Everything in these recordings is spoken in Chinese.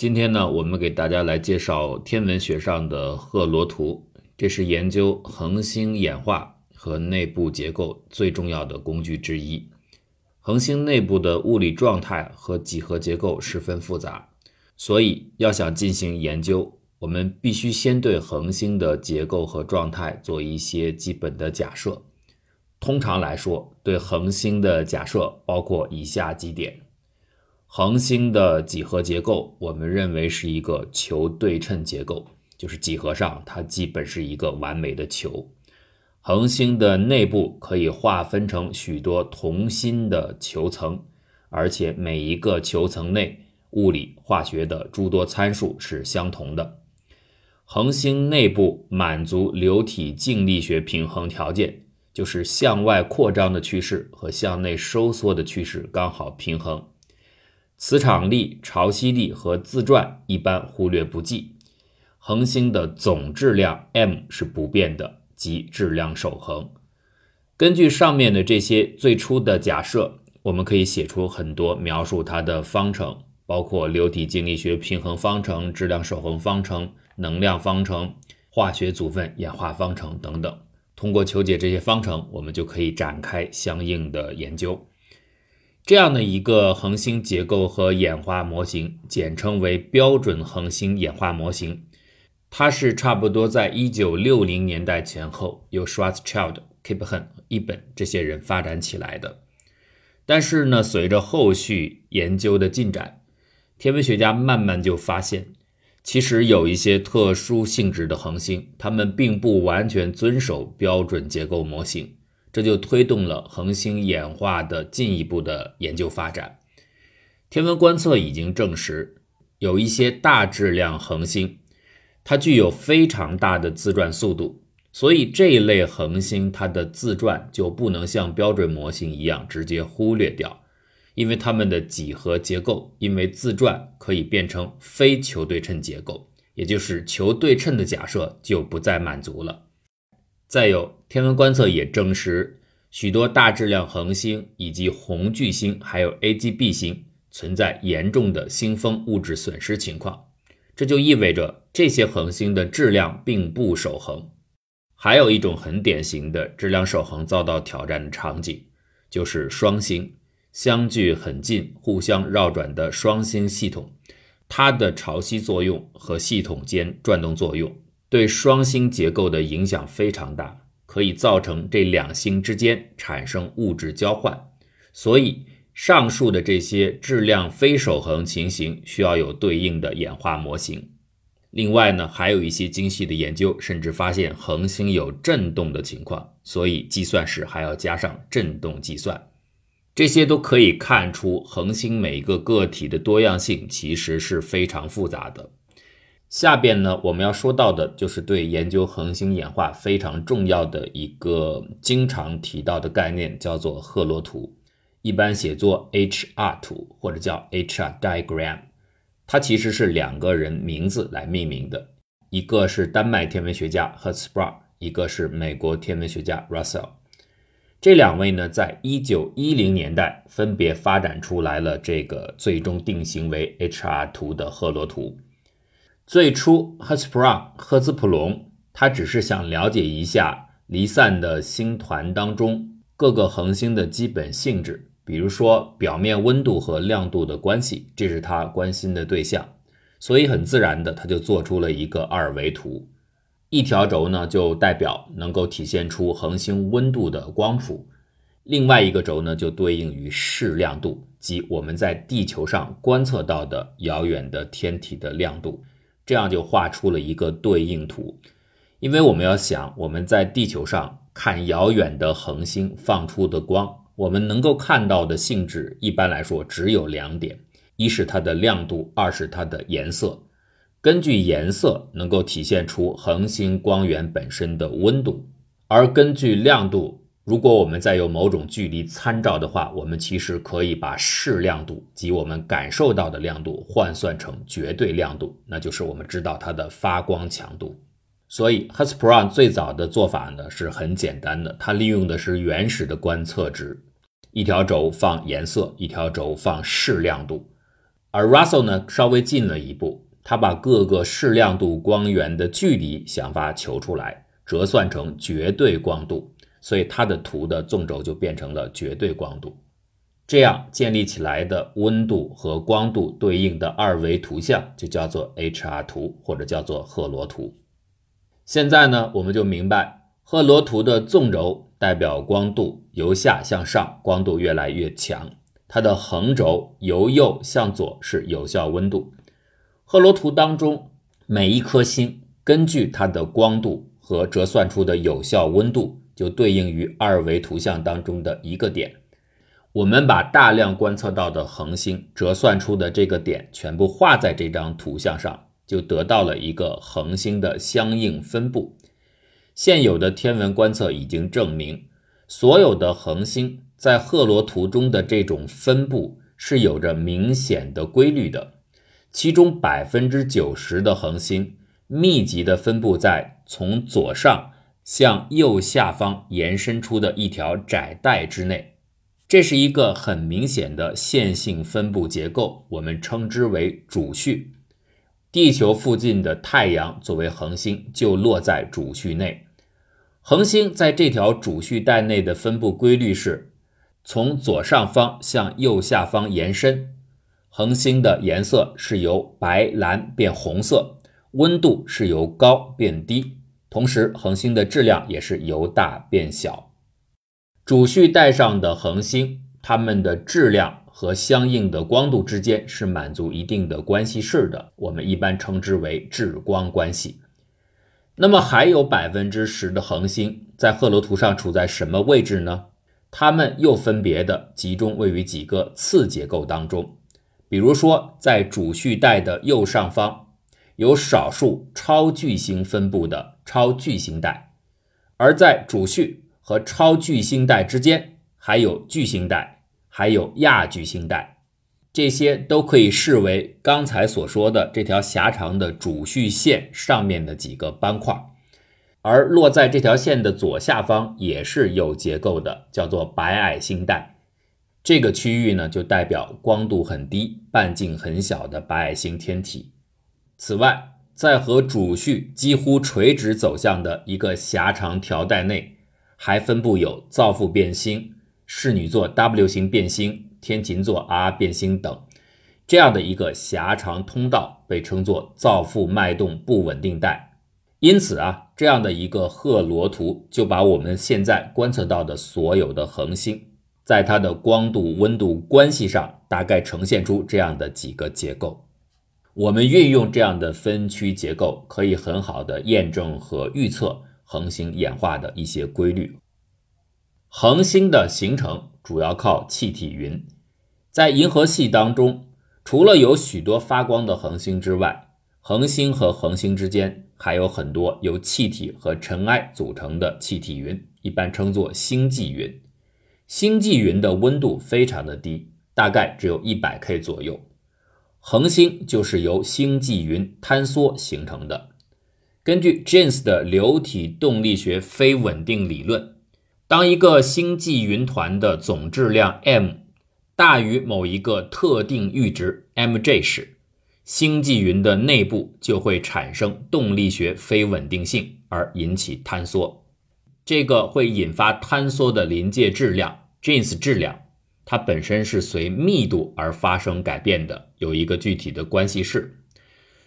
今天呢，我们给大家来介绍天文学上的赫罗图，这是研究恒星演化和内部结构最重要的工具之一。恒星内部的物理状态和几何结构十分复杂，所以要想进行研究，我们必须先对恒星的结构和状态做一些基本的假设。通常来说，对恒星的假设包括以下几点。恒星的几何结构，我们认为是一个球对称结构，就是几何上它基本是一个完美的球。恒星的内部可以划分成许多同心的球层，而且每一个球层内物理化学的诸多参数是相同的。恒星内部满足流体静力学平衡条件，就是向外扩张的趋势和向内收缩的趋势刚好平衡。磁场力、潮汐力和自转一般忽略不计。恒星的总质量 m 是不变的，即质量守恒。根据上面的这些最初的假设，我们可以写出很多描述它的方程，包括流体静力学平衡方程、质量守恒方程、能量方程、化学组分演化方程等等。通过求解这些方程，我们就可以展开相应的研究。这样的一个恒星结构和演化模型，简称为标准恒星演化模型。它是差不多在一九六零年代前后由 Schwarzschild、k i p h e n 一本这些人发展起来的。但是呢，随着后续研究的进展，天文学家慢慢就发现，其实有一些特殊性质的恒星，它们并不完全遵守标准结构模型。这就推动了恒星演化的进一步的研究发展。天文观测已经证实，有一些大质量恒星，它具有非常大的自转速度，所以这一类恒星它的自转就不能像标准模型一样直接忽略掉，因为它们的几何结构因为自转可以变成非球对称结构，也就是球对称的假设就不再满足了。再有，天文观测也证实，许多大质量恒星以及红巨星，还有 AGB 星存在严重的星风物质损失情况。这就意味着这些恒星的质量并不守恒。还有一种很典型的质量守恒遭到挑战的场景，就是双星相距很近、互相绕转的双星系统，它的潮汐作用和系统间转动作用。对双星结构的影响非常大，可以造成这两星之间产生物质交换。所以，上述的这些质量非守恒情形需要有对应的演化模型。另外呢，还有一些精细的研究，甚至发现恒星有振动的情况，所以计算时还要加上振动计算。这些都可以看出，恒星每一个个体的多样性其实是非常复杂的。下边呢，我们要说到的就是对研究恒星演化非常重要的一个经常提到的概念，叫做赫罗图，一般写作 HR 图或者叫 HR diagram。它其实是两个人名字来命名的，一个是丹麦天文学家 Hertzsprung，一个是美国天文学家 Russell。这两位呢，在一九一零年代分别发展出来了这个最终定型为 HR 图的赫罗图。最初，赫兹普朗赫兹普隆他只是想了解一下离散的星团当中各个恒星的基本性质，比如说表面温度和亮度的关系，这是他关心的对象。所以很自然的，他就做出了一个二维图，一条轴呢就代表能够体现出恒星温度的光谱，另外一个轴呢就对应于视亮度，即我们在地球上观测到的遥远的天体的亮度。这样就画出了一个对应图，因为我们要想我们在地球上看遥远的恒星放出的光，我们能够看到的性质一般来说只有两点：一是它的亮度，二是它的颜色。根据颜色能够体现出恒星光源本身的温度，而根据亮度。如果我们再有某种距离参照的话，我们其实可以把视亮度及我们感受到的亮度换算成绝对亮度，那就是我们知道它的发光强度。所以 h u s p r o n 最早的做法呢是很简单的，它利用的是原始的观测值，一条轴放颜色，一条轴放视亮度。而 Russell 呢稍微进了一步，他把各个视亮度光源的距离想法求出来，折算成绝对光度，所以它的图的纵轴就变成了绝对光度。这样建立起来的温度和光度对应的二维图像就叫做 HR 图，或者叫做赫罗图。现在呢，我们就明白赫罗图的纵轴代表光度由下向上，光度越来越强。它的横轴由右向左是有效温度。赫罗图当中每一颗星根据它的光度和折算出的有效温度，就对应于二维图像当中的一个点。我们把大量观测到的恒星折算出的这个点全部画在这张图像上，就得到了一个恒星的相应分布。现有的天文观测已经证明，所有的恒星。在赫罗图中的这种分布是有着明显的规律的，其中百分之九十的恒星密集的分布在从左上向右下方延伸出的一条窄带之内，这是一个很明显的线性分布结构，我们称之为主序。地球附近的太阳作为恒星就落在主序内，恒星在这条主序带内的分布规律是。从左上方向右下方延伸，恒星的颜色是由白蓝变红色，温度是由高变低，同时恒星的质量也是由大变小。主序带上的恒星，它们的质量和相应的光度之间是满足一定的关系式的，我们一般称之为质光关系。那么还有百分之十的恒星在赫罗图上处在什么位置呢？它们又分别的集中位于几个次结构当中，比如说，在主序带的右上方有少数超巨星分布的超巨星带，而在主序和超巨星带之间还有巨星带，还有亚巨星带，这些都可以视为刚才所说的这条狭长的主序线上面的几个斑块。而落在这条线的左下方也是有结构的，叫做白矮星带。这个区域呢，就代表光度很低、半径很小的白矮星天体。此外，在和主序几乎垂直走向的一个狭长条带内，还分布有造父变星、室女座 W 型变星、天琴座 R 变星等这样的一个狭长通道，被称作造父脉动不稳定带。因此啊，这样的一个赫罗图就把我们现在观测到的所有的恒星，在它的光度、温度关系上，大概呈现出这样的几个结构。我们运用这样的分区结构，可以很好的验证和预测恒星演化的一些规律。恒星的形成主要靠气体云，在银河系当中，除了有许多发光的恒星之外，恒星和恒星之间。还有很多由气体和尘埃组成的气体云，一般称作星际云。星际云的温度非常的低，大概只有一百 K 左右。恒星就是由星际云坍缩形成的。根据 James 的流体动力学非稳定理论，当一个星际云团的总质量 m 大于某一个特定阈值 mj 时，星际云的内部就会产生动力学非稳定性，而引起坍缩。这个会引发坍缩的临界质量 Jeans 质量，它本身是随密度而发生改变的，有一个具体的关系式。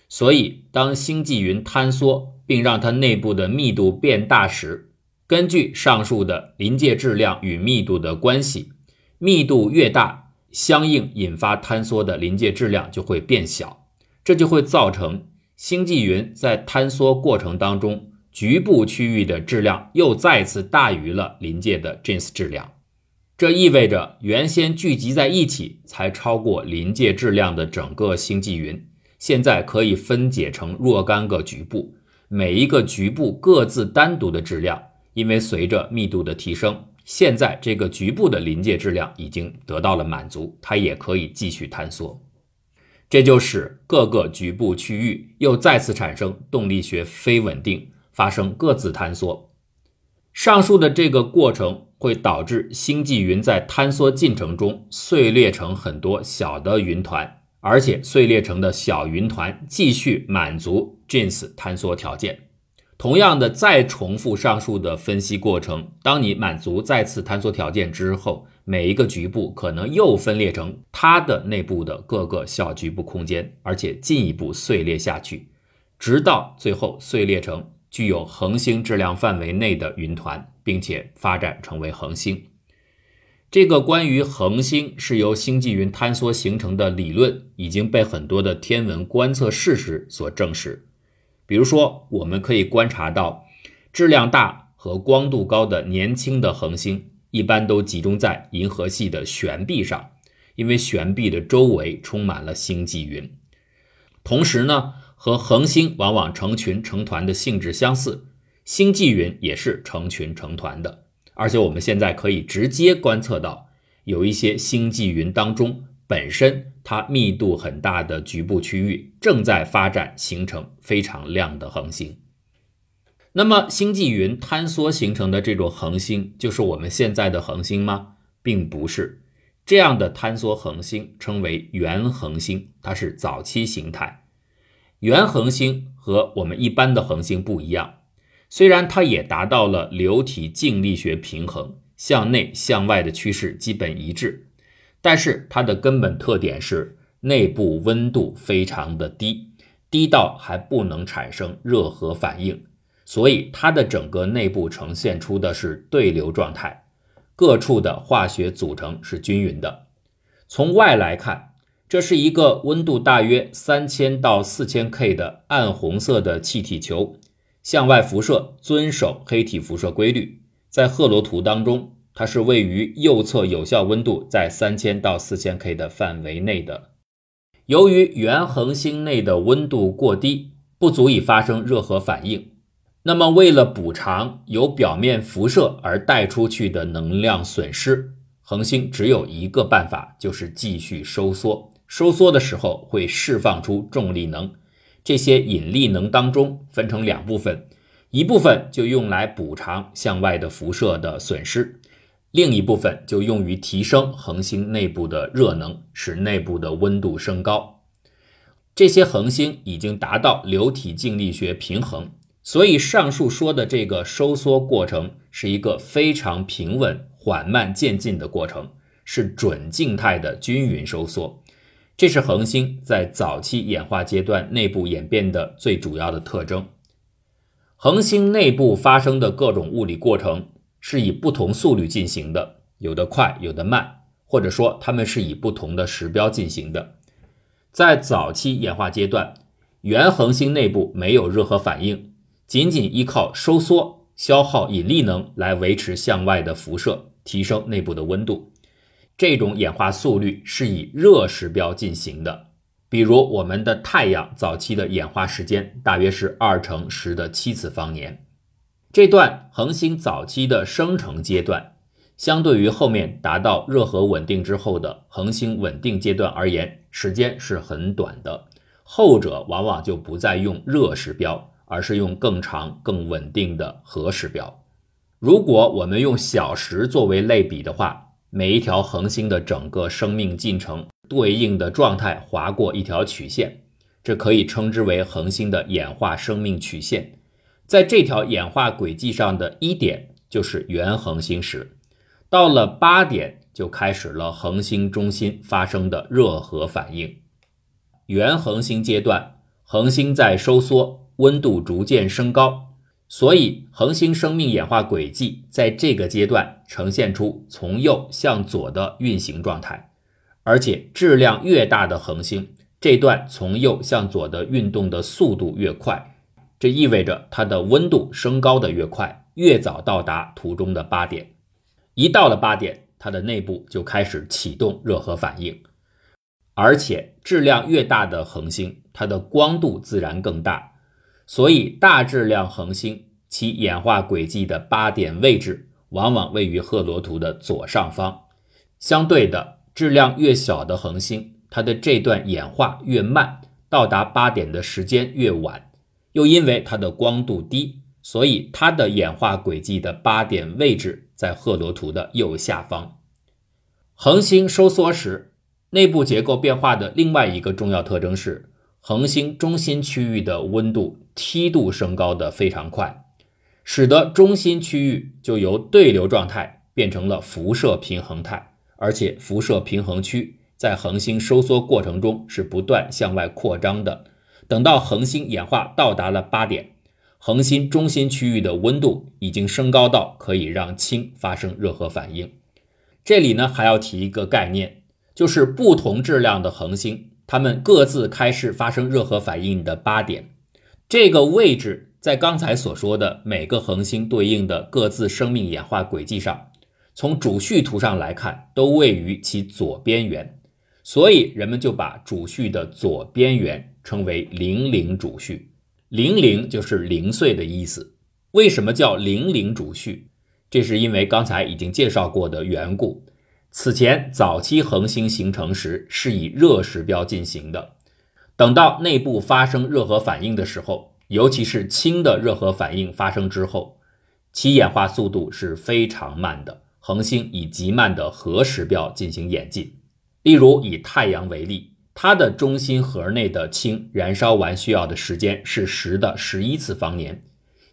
所以，当星际云坍缩并让它内部的密度变大时，根据上述的临界质量与密度的关系，密度越大，相应引发坍缩的临界质量就会变小。这就会造成星际云在坍缩过程当中，局部区域的质量又再次大于了临界的 Jeans 质量。这意味着原先聚集在一起才超过临界质量的整个星际云，现在可以分解成若干个局部，每一个局部各自单独的质量，因为随着密度的提升，现在这个局部的临界质量已经得到了满足，它也可以继续坍缩。这就使各个局部区域又再次产生动力学非稳定，发生各自坍缩。上述的这个过程会导致星际云在坍缩进程中碎裂成很多小的云团，而且碎裂成的小云团继续满足 Jeans 坍缩条件。同样的，再重复上述的分析过程，当你满足再次坍缩条件之后，每一个局部可能又分裂成它的内部的各个小局部空间，而且进一步碎裂下去，直到最后碎裂成具有恒星质量范围内的云团，并且发展成为恒星。这个关于恒星是由星际云坍缩形成的理论，已经被很多的天文观测事实所证实。比如说，我们可以观察到，质量大和光度高的年轻的恒星，一般都集中在银河系的悬臂上，因为悬臂的周围充满了星际云。同时呢，和恒星往往成群成团的性质相似，星际云也是成群成团的。而且我们现在可以直接观测到，有一些星际云当中。本身它密度很大的局部区域正在发展形成非常亮的恒星。那么星际云坍缩形成的这种恒星就是我们现在的恒星吗？并不是。这样的坍缩恒星称为原恒星，它是早期形态。原恒星和我们一般的恒星不一样，虽然它也达到了流体静力学平衡，向内向外的趋势基本一致。但是它的根本特点是内部温度非常的低，低到还不能产生热核反应，所以它的整个内部呈现出的是对流状态，各处的化学组成是均匀的。从外来看，这是一个温度大约三千到四千 K 的暗红色的气体球，向外辐射遵守黑体辐射规律，在赫罗图当中。它是位于右侧有效温度在三千到四千 K 的范围内的。由于原恒星内的温度过低，不足以发生热核反应。那么，为了补偿由表面辐射而带出去的能量损失，恒星只有一个办法，就是继续收缩。收缩的时候会释放出重力能，这些引力能当中分成两部分，一部分就用来补偿向外的辐射的损失。另一部分就用于提升恒星内部的热能，使内部的温度升高。这些恒星已经达到流体静力学平衡，所以上述说的这个收缩过程是一个非常平稳、缓慢渐进的过程，是准静态的均匀收缩。这是恒星在早期演化阶段内部演变的最主要的特征。恒星内部发生的各种物理过程。是以不同速率进行的，有的快，有的慢，或者说它们是以不同的时标进行的。在早期演化阶段，原恒星内部没有热核反应，仅仅依靠收缩、消耗引力能来维持向外的辐射，提升内部的温度。这种演化速率是以热时标进行的。比如我们的太阳早期的演化时间大约是二乘十的七次方年。这段恒星早期的生成阶段，相对于后面达到热核稳定之后的恒星稳定阶段而言，时间是很短的。后者往往就不再用热时标，而是用更长、更稳定的核时标。如果我们用小时作为类比的话，每一条恒星的整个生命进程对应的状态划过一条曲线，这可以称之为恒星的演化生命曲线。在这条演化轨迹上的一点就是原恒星时，到了八点就开始了恒星中心发生的热核反应。原恒星阶段，恒星在收缩，温度逐渐升高，所以恒星生命演化轨迹在这个阶段呈现出从右向左的运行状态。而且质量越大的恒星，这段从右向左的运动的速度越快。这意味着它的温度升高的越快，越早到达图中的八点。一到了八点，它的内部就开始启动热核反应。而且质量越大的恒星，它的光度自然更大，所以大质量恒星其演化轨迹的八点位置往往位于赫罗图的左上方。相对的，质量越小的恒星，它的这段演化越慢，到达八点的时间越晚。又因为它的光度低，所以它的演化轨迹的八点位置在赫罗图的右下方。恒星收缩时，内部结构变化的另外一个重要特征是，恒星中心区域的温度梯度升高的非常快，使得中心区域就由对流状态变成了辐射平衡态，而且辐射平衡区在恒星收缩过程中是不断向外扩张的。等到恒星演化到达了八点。恒星中心区域的温度已经升高到可以让氢发生热核反应。这里呢还要提一个概念，就是不同质量的恒星，它们各自开始发生热核反应的八点，这个位置在刚才所说的每个恒星对应的各自生命演化轨迹上，从主序图上来看，都位于其左边缘，所以人们就把主序的左边缘称为零零主序。零零就是零碎的意思。为什么叫零零主序？这是因为刚才已经介绍过的缘故。此前早期恒星形成时是以热时标进行的，等到内部发生热核反应的时候，尤其是氢的热核反应发生之后，其演化速度是非常慢的。恒星以极慢的核时标进行演进。例如以太阳为例。它的中心核内的氢燃烧完需要的时间是十的十一次方年，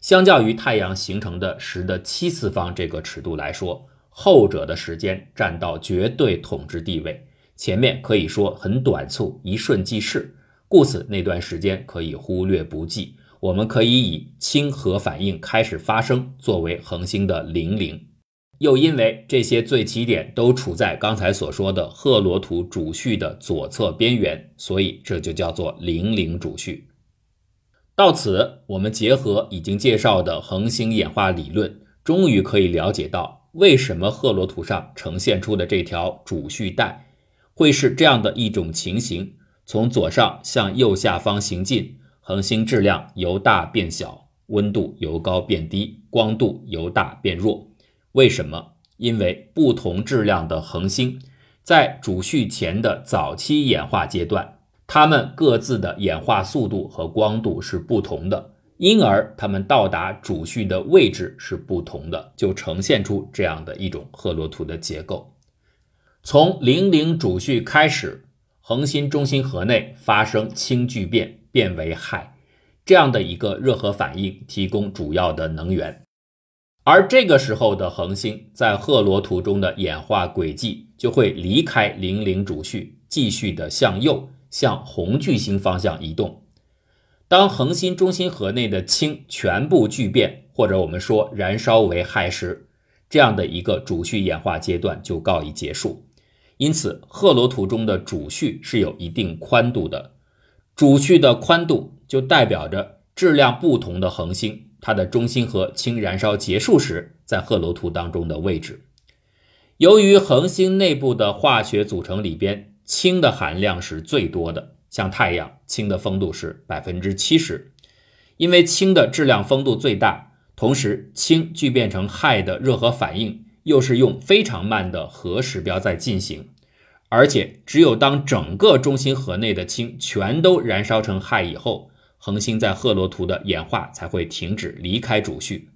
相较于太阳形成的十的七次方这个尺度来说，后者的时间占到绝对统治地位。前面可以说很短促，一瞬即逝，故此那段时间可以忽略不计。我们可以以氢核反应开始发生作为恒星的零零。又因为这些最起点都处在刚才所说的赫罗图主序的左侧边缘，所以这就叫做零零主序。到此，我们结合已经介绍的恒星演化理论，终于可以了解到为什么赫罗图上呈现出的这条主序带会是这样的一种情形：从左上向右下方行进，恒星质量由大变小，温度由高变低，光度由大变弱。为什么？因为不同质量的恒星在主序前的早期演化阶段，它们各自的演化速度和光度是不同的，因而它们到达主序的位置是不同的，就呈现出这样的一种赫罗图的结构。从零零主序开始，恒星中心核内发生氢聚变，变为氦，这样的一个热核反应提供主要的能源。而这个时候的恒星在赫罗图中的演化轨迹就会离开零零主序，继续的向右向红巨星方向移动。当恒星中心核内的氢全部聚变，或者我们说燃烧为氦时，这样的一个主序演化阶段就告以结束。因此，赫罗图中的主序是有一定宽度的，主序的宽度就代表着质量不同的恒星。它的中心核氢燃烧结束时，在赫罗图当中的位置。由于恒星内部的化学组成里边氢的含量是最多的，像太阳，氢的丰度是百分之七十。因为氢的质量丰度最大，同时氢聚变成氦的热核反应又是用非常慢的核时标在进行，而且只有当整个中心核内的氢全都燃烧成氦以后。恒星在赫罗图的演化才会停止离开主序，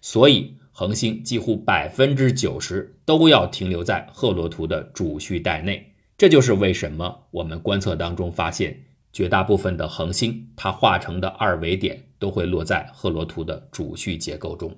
所以恒星几乎百分之九十都要停留在赫罗图的主序带内。这就是为什么我们观测当中发现绝大部分的恒星，它化成的二维点都会落在赫罗图的主序结构中。